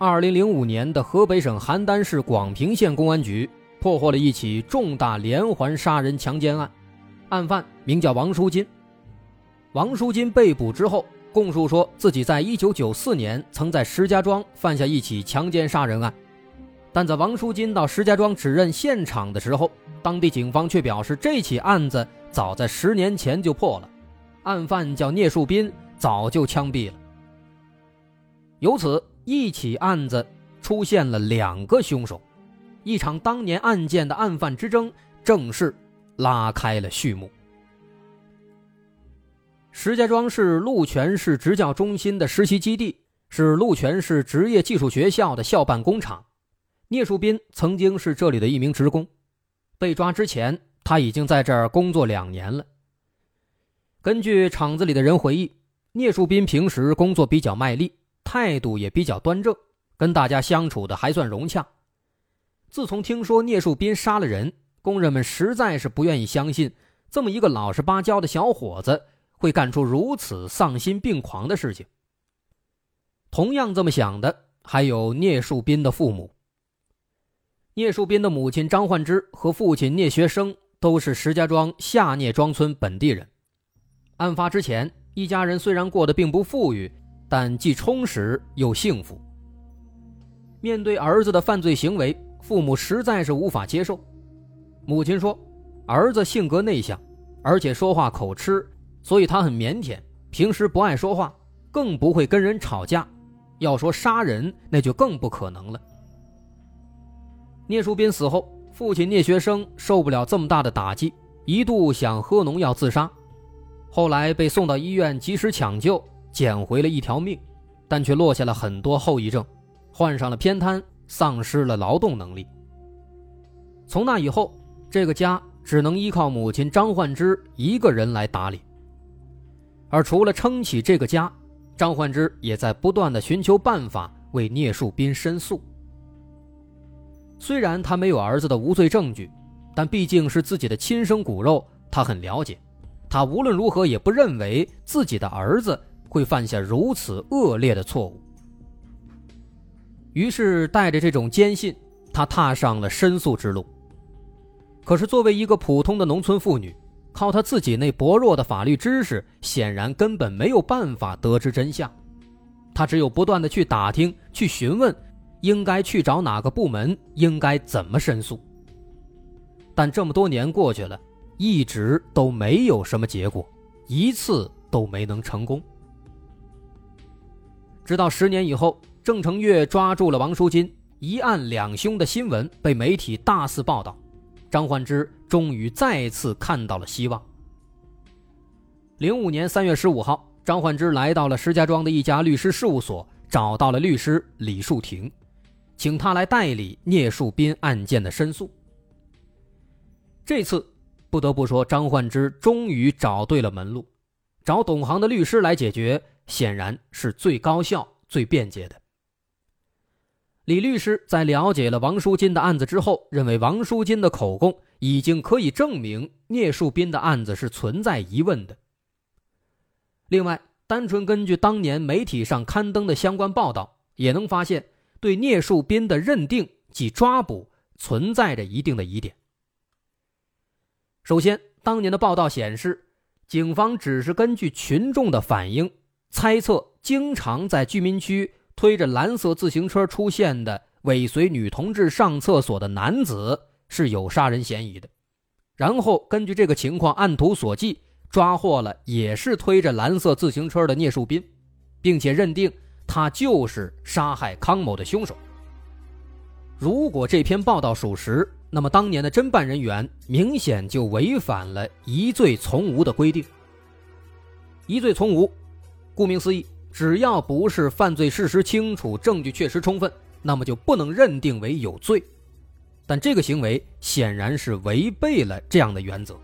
二零零五年的河北省邯郸市广平县公安局破获了一起重大连环杀人强奸案，案犯名叫王书金。王书金被捕之后，供述说自己在一九九四年曾在石家庄犯下一起强奸杀人案，但在王书金到石家庄指认现场的时候，当地警方却表示，这起案子早在十年前就破了，案犯叫聂树斌，早就枪毙了。由此，一起案子出现了两个凶手，一场当年案件的案犯之争正式拉开了序幕。石家庄市鹿泉市职教中心的实习基地是鹿泉市职业技术学校的校办工厂，聂树斌曾经是这里的一名职工。被抓之前，他已经在这儿工作两年了。根据厂子里的人回忆，聂树斌平时工作比较卖力，态度也比较端正，跟大家相处的还算融洽。自从听说聂树斌杀了人，工人们实在是不愿意相信，这么一个老实巴交的小伙子会干出如此丧心病狂的事情。同样这么想的还有聂树斌的父母。聂树斌的母亲张焕芝和父亲聂学生都是石家庄下聂庄村本地人。案发之前，一家人虽然过得并不富裕，但既充实又幸福。面对儿子的犯罪行为，父母实在是无法接受。母亲说：“儿子性格内向，而且说话口吃，所以他很腼腆，平时不爱说话，更不会跟人吵架。要说杀人，那就更不可能了。”聂树斌死后，父亲聂学生受不了这么大的打击，一度想喝农药自杀，后来被送到医院及时抢救，捡回了一条命，但却落下了很多后遗症，患上了偏瘫，丧失了劳动能力。从那以后，这个家只能依靠母亲张焕芝一个人来打理。而除了撑起这个家，张焕芝也在不断的寻求办法为聂树斌申诉。虽然他没有儿子的无罪证据，但毕竟是自己的亲生骨肉，他很了解。他无论如何也不认为自己的儿子会犯下如此恶劣的错误。于是，带着这种坚信，他踏上了申诉之路。可是，作为一个普通的农村妇女，靠她自己那薄弱的法律知识，显然根本没有办法得知真相。她只有不断的去打听、去询问。应该去找哪个部门？应该怎么申诉？但这么多年过去了，一直都没有什么结果，一次都没能成功。直到十年以后，郑成月抓住了王书金，一案两凶的新闻被媒体大肆报道，张焕之终于再次看到了希望。零五年三月十五号，张焕之来到了石家庄的一家律师事务所，找到了律师李树亭。请他来代理聂树斌案件的申诉。这次不得不说，张焕之终于找对了门路，找懂行的律师来解决，显然是最高效、最便捷的。李律师在了解了王书金的案子之后，认为王书金的口供已经可以证明聂树斌的案子是存在疑问的。另外，单纯根据当年媒体上刊登的相关报道，也能发现。对聂树斌的认定及抓捕存在着一定的疑点。首先，当年的报道显示，警方只是根据群众的反应猜测，经常在居民区推着蓝色自行车出现的尾随女同志上厕所的男子是有杀人嫌疑的，然后根据这个情况按图索骥，抓获了也是推着蓝色自行车的聂树斌，并且认定。他就是杀害康某的凶手。如果这篇报道属实，那么当年的侦办人员明显就违反了疑罪从无的规定。疑罪从无，顾名思义，只要不是犯罪事实清楚、证据确实充分，那么就不能认定为有罪。但这个行为显然是违背了这样的原则。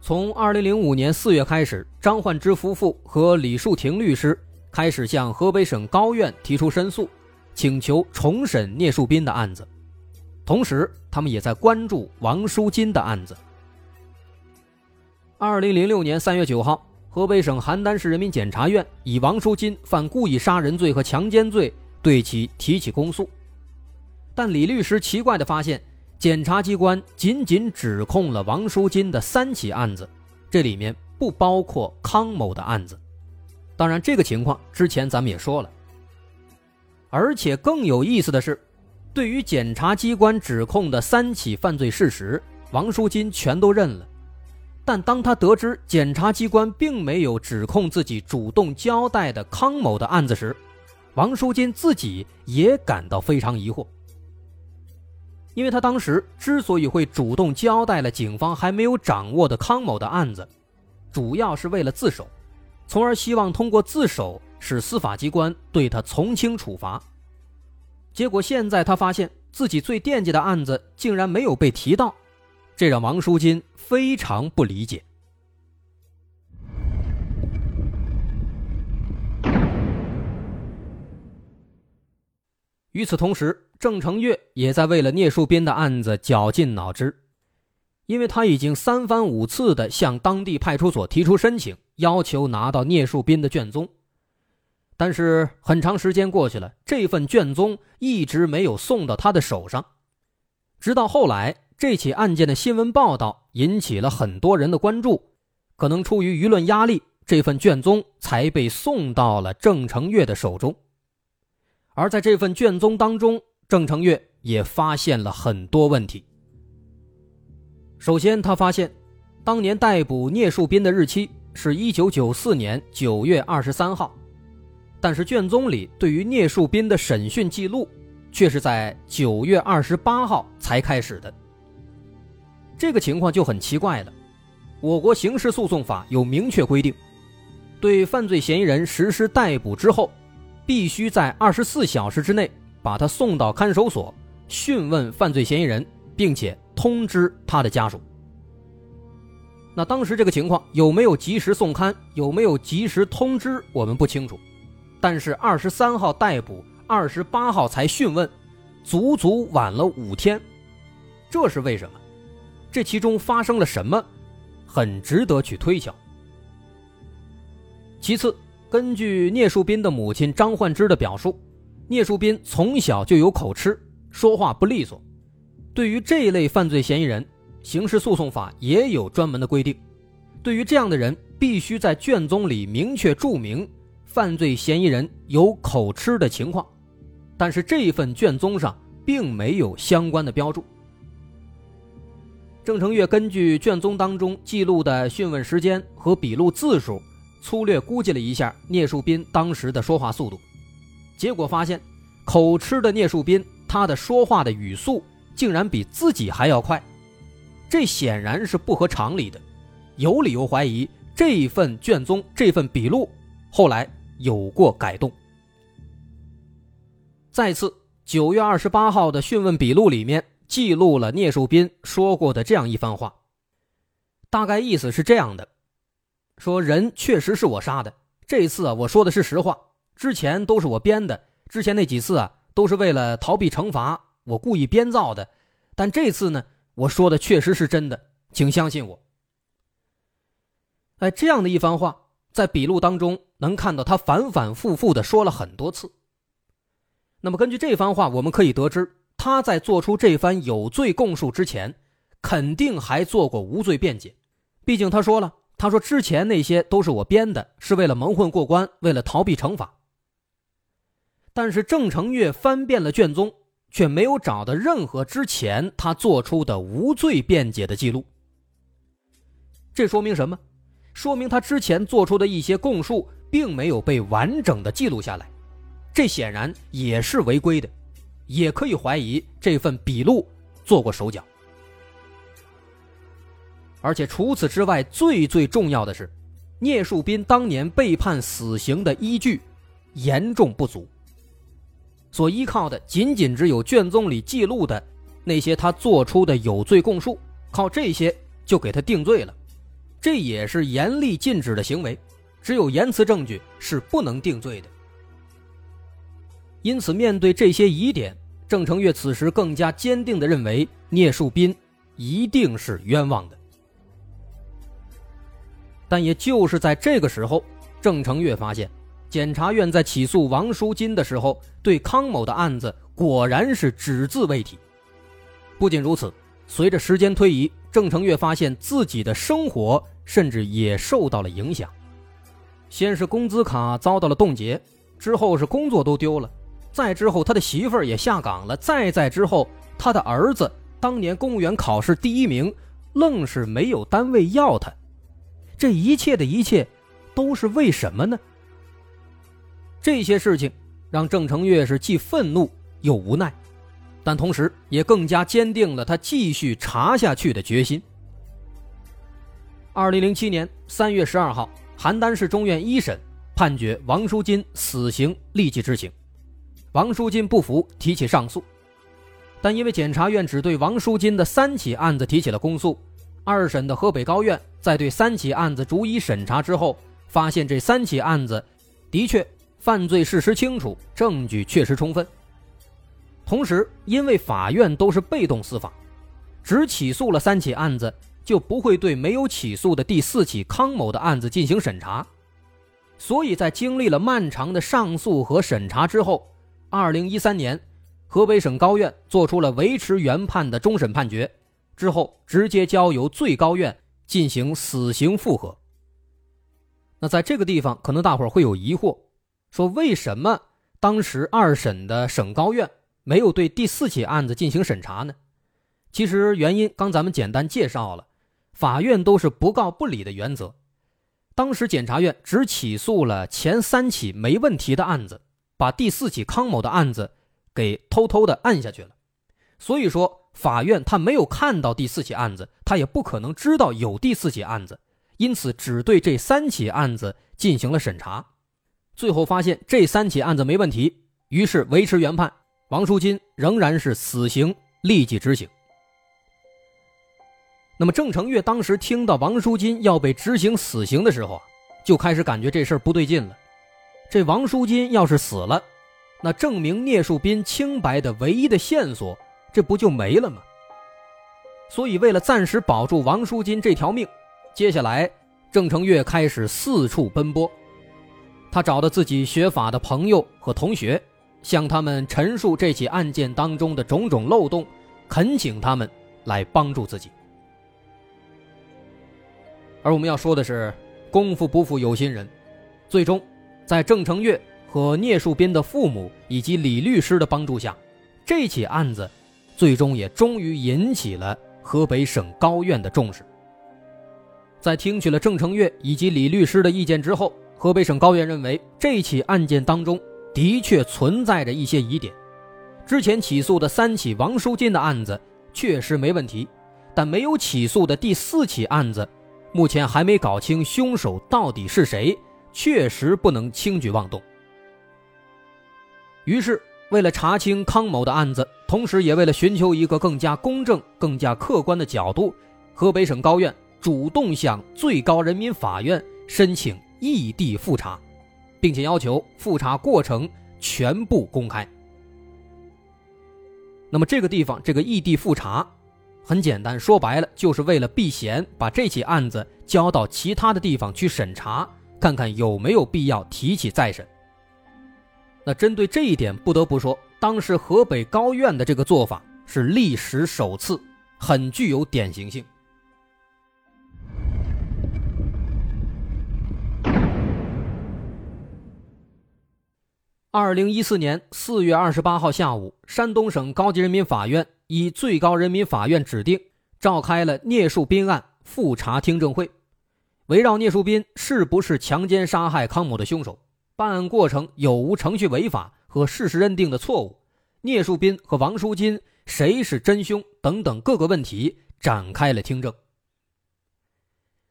从二零零五年四月开始，张焕之夫妇和李树廷律师开始向河北省高院提出申诉，请求重审聂树斌的案子。同时，他们也在关注王淑金的案子。二零零六年三月九号，河北省邯郸市人民检察院以王淑金犯故意杀人罪和强奸罪对其提起公诉。但李律师奇怪地发现，检察机关仅仅指控了王淑金的三起案子，这里面不包括康某的案子。当然，这个情况之前咱们也说了。而且更有意思的是，对于检察机关指控的三起犯罪事实，王淑金全都认了。但当他得知检察机关并没有指控自己主动交代的康某的案子时，王淑金自己也感到非常疑惑。因为他当时之所以会主动交代了警方还没有掌握的康某的案子，主要是为了自首，从而希望通过自首使司法机关对他从轻处罚。结果现在他发现自己最惦记的案子竟然没有被提到，这让王淑金非常不理解。与此同时，郑成月也在为了聂树斌的案子绞尽脑汁，因为他已经三番五次的向当地派出所提出申请，要求拿到聂树斌的卷宗。但是很长时间过去了，这份卷宗一直没有送到他的手上。直到后来，这起案件的新闻报道引起了很多人的关注，可能出于舆论压力，这份卷宗才被送到了郑成月的手中。而在这份卷宗当中，郑成月也发现了很多问题。首先，他发现，当年逮捕聂树斌的日期是一九九四年九月二十三号，但是卷宗里对于聂树斌的审讯记录却是在九月二十八号才开始的。这个情况就很奇怪了。我国刑事诉讼法有明确规定，对犯罪嫌疑人实施逮捕之后。必须在二十四小时之内把他送到看守所讯问犯罪嫌疑人，并且通知他的家属。那当时这个情况有没有及时送刊，有没有及时通知，我们不清楚。但是二十三号逮捕，二十八号才讯问，足足晚了五天，这是为什么？这其中发生了什么？很值得去推敲。其次。根据聂树斌的母亲张焕芝的表述，聂树斌从小就有口吃，说话不利索。对于这一类犯罪嫌疑人，刑事诉讼法也有专门的规定。对于这样的人，必须在卷宗里明确注明犯罪嫌疑人有口吃的情况。但是这一份卷宗上并没有相关的标注。郑成月根据卷宗当中记录的讯问时间和笔录字数。粗略估计了一下聂树斌当时的说话速度，结果发现，口吃的聂树斌他的说话的语速竟然比自己还要快，这显然是不合常理的，有理由怀疑这份卷宗、这份笔录后来有过改动。再次，九月二十八号的讯问笔录里面记录了聂树斌说过的这样一番话，大概意思是这样的。说人确实是我杀的，这一次啊，我说的是实话，之前都是我编的，之前那几次啊，都是为了逃避惩罚，我故意编造的，但这次呢，我说的确实是真的，请相信我。哎，这样的一番话，在笔录当中能看到他反反复复的说了很多次。那么根据这番话，我们可以得知，他在做出这番有罪供述之前，肯定还做过无罪辩解，毕竟他说了。他说：“之前那些都是我编的，是为了蒙混过关，为了逃避惩罚。”但是郑成月翻遍了卷宗，却没有找到任何之前他做出的无罪辩解的记录。这说明什么？说明他之前做出的一些供述并没有被完整的记录下来，这显然也是违规的，也可以怀疑这份笔录做过手脚。而且除此之外，最最重要的是，聂树斌当年被判死刑的依据严重不足。所依靠的仅仅只有卷宗里记录的那些他做出的有罪供述，靠这些就给他定罪了，这也是严厉禁止的行为，只有言辞证据是不能定罪的。因此，面对这些疑点，郑成月此时更加坚定地认为聂树斌一定是冤枉的。但也就是在这个时候，郑成月发现，检察院在起诉王淑金的时候，对康某的案子果然是只字未提。不仅如此，随着时间推移，郑成月发现自己的生活甚至也受到了影响。先是工资卡遭到了冻结，之后是工作都丢了，再之后他的媳妇儿也下岗了，再再之后他的儿子当年公务员考试第一名，愣是没有单位要他。这一切的一切，都是为什么呢？这些事情让郑成月是既愤怒又无奈，但同时也更加坚定了他继续查下去的决心。二零零七年三月十二号，邯郸市中院一审判决王书金死刑立即执行，王书金不服，提起上诉，但因为检察院只对王书金的三起案子提起了公诉。二审的河北高院在对三起案子逐一审查之后，发现这三起案子的确犯罪事实清楚，证据确实充分。同时，因为法院都是被动司法，只起诉了三起案子，就不会对没有起诉的第四起康某的案子进行审查。所以在经历了漫长的上诉和审查之后，二零一三年，河北省高院作出了维持原判的终审判决。之后直接交由最高院进行死刑复核。那在这个地方，可能大伙儿会有疑惑，说为什么当时二审的省高院没有对第四起案子进行审查呢？其实原因刚咱们简单介绍了，法院都是不告不理的原则。当时检察院只起诉了前三起没问题的案子，把第四起康某的案子给偷偷的按下去了。所以说。法院他没有看到第四起案子，他也不可能知道有第四起案子，因此只对这三起案子进行了审查，最后发现这三起案子没问题，于是维持原判，王书金仍然是死刑立即执行。那么郑成月当时听到王书金要被执行死刑的时候啊，就开始感觉这事儿不对劲了，这王书金要是死了，那证明聂树斌清白的唯一的线索。这不就没了吗？所以，为了暂时保住王书金这条命，接下来郑成月开始四处奔波。他找到自己学法的朋友和同学，向他们陈述这起案件当中的种种漏洞，恳请他们来帮助自己。而我们要说的是，功夫不负有心人，最终，在郑成月和聂树斌的父母以及李律师的帮助下，这起案子。最终也终于引起了河北省高院的重视。在听取了郑成月以及李律师的意见之后，河北省高院认为这起案件当中的确存在着一些疑点。之前起诉的三起王书金的案子确实没问题，但没有起诉的第四起案子，目前还没搞清凶手到底是谁，确实不能轻举妄动。于是。为了查清康某的案子，同时也为了寻求一个更加公正、更加客观的角度，河北省高院主动向最高人民法院申请异地复查，并且要求复查过程全部公开。那么这个地方这个异地复查，很简单，说白了就是为了避嫌，把这起案子交到其他的地方去审查，看看有没有必要提起再审。那针对这一点，不得不说，当时河北高院的这个做法是历史首次，很具有典型性。二零一四年四月二十八号下午，山东省高级人民法院以最高人民法院指定，召开了聂树斌案复查听证会，围绕聂树斌是不是强奸杀害康某的凶手。办案过程有无程序违法和事实认定的错误？聂树斌和王书金谁是真凶？等等各个问题展开了听证。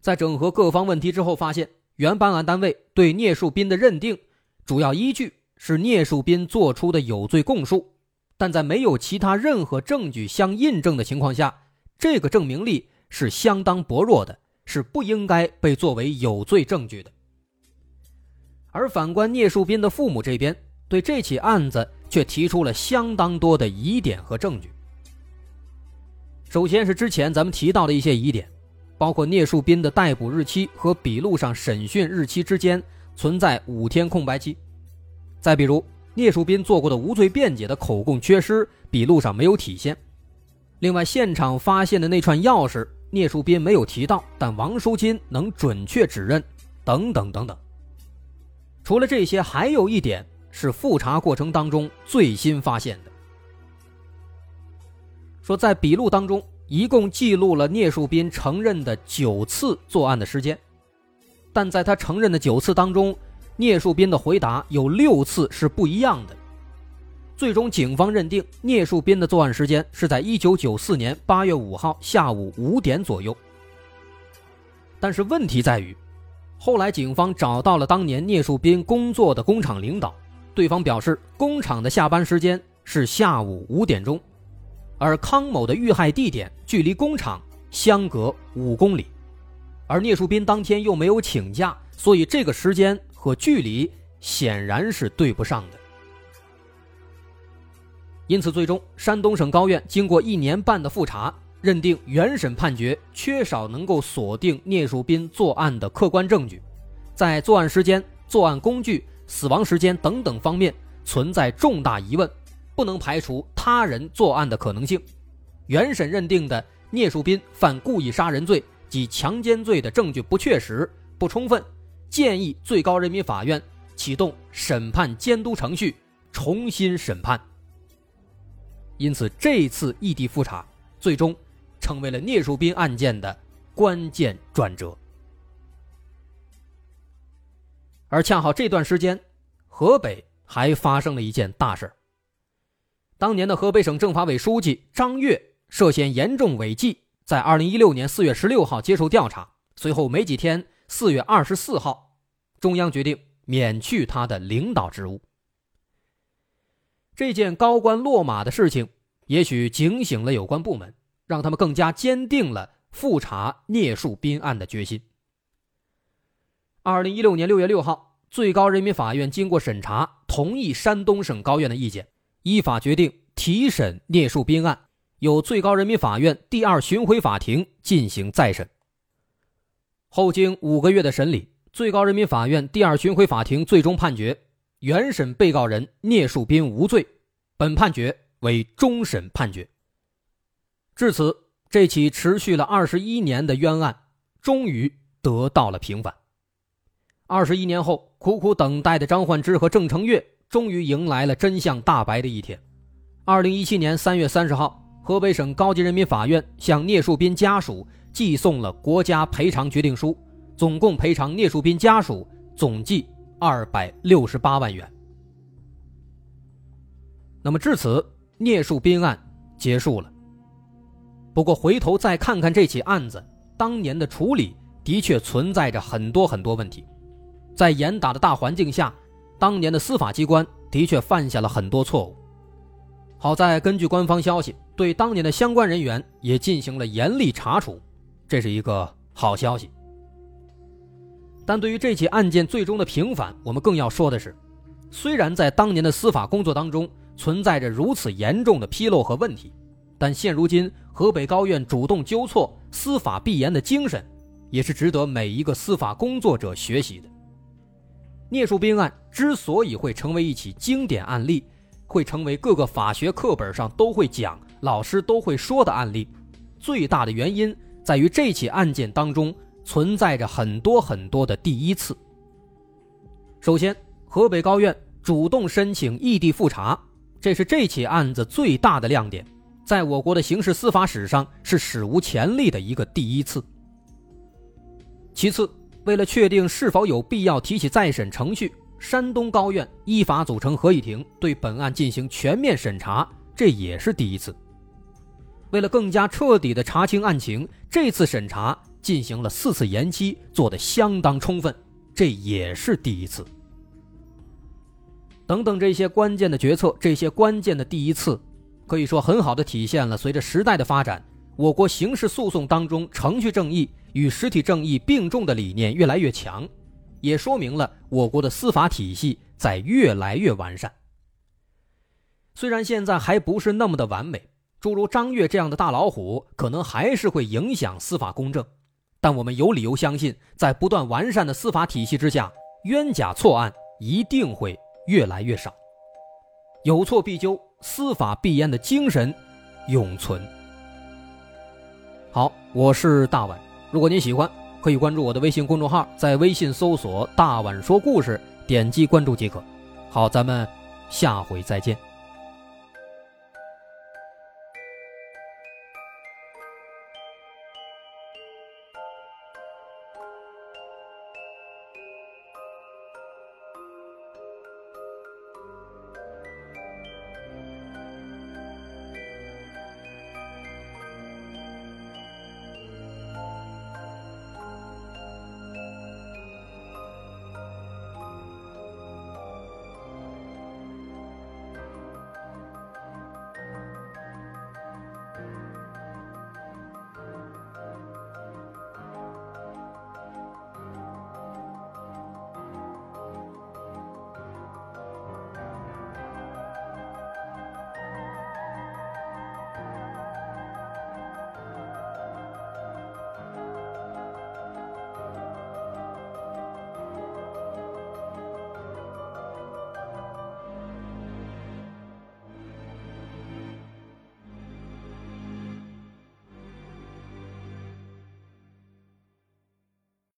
在整合各方问题之后，发现原办案单位对聂树斌的认定主要依据是聂树斌做出的有罪供述，但在没有其他任何证据相印证的情况下，这个证明力是相当薄弱的，是不应该被作为有罪证据的。而反观聂树斌的父母这边，对这起案子却提出了相当多的疑点和证据。首先是之前咱们提到的一些疑点，包括聂树斌的逮捕日期和笔录上审讯日期之间存在五天空白期。再比如，聂树斌做过的无罪辩解的口供缺失，笔录上没有体现。另外，现场发现的那串钥匙，聂树斌没有提到，但王淑金能准确指认，等等等等。除了这些，还有一点是复查过程当中最新发现的。说在笔录当中，一共记录了聂树斌承认的九次作案的时间，但在他承认的九次当中，聂树斌的回答有六次是不一样的。最终，警方认定聂树斌的作案时间是在一九九四年八月五号下午五点左右。但是问题在于，后来警方找到了当年聂树斌工作的工厂领导，对方表示工厂的下班时间是下午五点钟。而康某的遇害地点距离工厂相隔五公里，而聂树斌当天又没有请假，所以这个时间和距离显然是对不上的。因此，最终山东省高院经过一年半的复查，认定原审判决缺少能够锁定聂树斌作案的客观证据，在作案时间、作案工具、死亡时间等等方面存在重大疑问。不能排除他人作案的可能性。原审认定的聂树斌犯故意杀人罪及强奸罪的证据不确实、不充分，建议最高人民法院启动审判监督程序，重新审判。因此，这次异地复查最终成为了聂树斌案件的关键转折。而恰好这段时间，河北还发生了一件大事。当年的河北省政法委书记张悦涉嫌严重违纪，在二零一六年四月十六号接受调查，随后没几天，四月二十四号，中央决定免去他的领导职务。这件高官落马的事情，也许警醒了有关部门，让他们更加坚定了复查聂树斌案的决心。二零一六年六月六号，最高人民法院经过审查，同意山东省高院的意见。依法决定提审聂树斌案，由最高人民法院第二巡回法庭进行再审。后经五个月的审理，最高人民法院第二巡回法庭最终判决原审被告人聂树斌无罪，本判决为终审判决。至此，这起持续了二十一年的冤案终于得到了平反。二十一年后，苦苦等待的张焕之和郑成月。终于迎来了真相大白的一天。二零一七年三月三十号，河北省高级人民法院向聂树斌家属寄送了国家赔偿决定书，总共赔偿聂树斌家属总计二百六十八万元。那么至此，聂树斌案结束了。不过回头再看看这起案子，当年的处理的确存在着很多很多问题，在严打的大环境下。当年的司法机关的确犯下了很多错误，好在根据官方消息，对当年的相关人员也进行了严厉查处，这是一个好消息。但对于这起案件最终的平反，我们更要说的是，虽然在当年的司法工作当中存在着如此严重的纰漏和问题，但现如今河北高院主动纠错、司法必严的精神，也是值得每一个司法工作者学习的。聂树斌案之所以会成为一起经典案例，会成为各个法学课本上都会讲、老师都会说的案例，最大的原因在于这起案件当中存在着很多很多的第一次。首先，河北高院主动申请异地复查，这是这起案子最大的亮点，在我国的刑事司法史上是史无前例的一个第一次。其次，为了确定是否有必要提起再审程序，山东高院依法组成合议庭，对本案进行全面审查，这也是第一次。为了更加彻底的查清案情，这次审查进行了四次延期，做得相当充分，这也是第一次。等等这些关键的决策，这些关键的第一次，可以说很好的体现了随着时代的发展，我国刑事诉讼当中程序正义与实体正义并重的理念越来越强，也说明了我国的司法体系在越来越完善。虽然现在还不是那么的完美，诸如张悦这样的大老虎可能还是会影响司法公正，但我们有理由相信，在不断完善的司法体系之下，冤假错案一定会越来越少，有错必纠，司法必严的精神永存。好，我是大碗，如果您喜欢，可以关注我的微信公众号，在微信搜索“大碗说故事”，点击关注即可。好，咱们下回再见。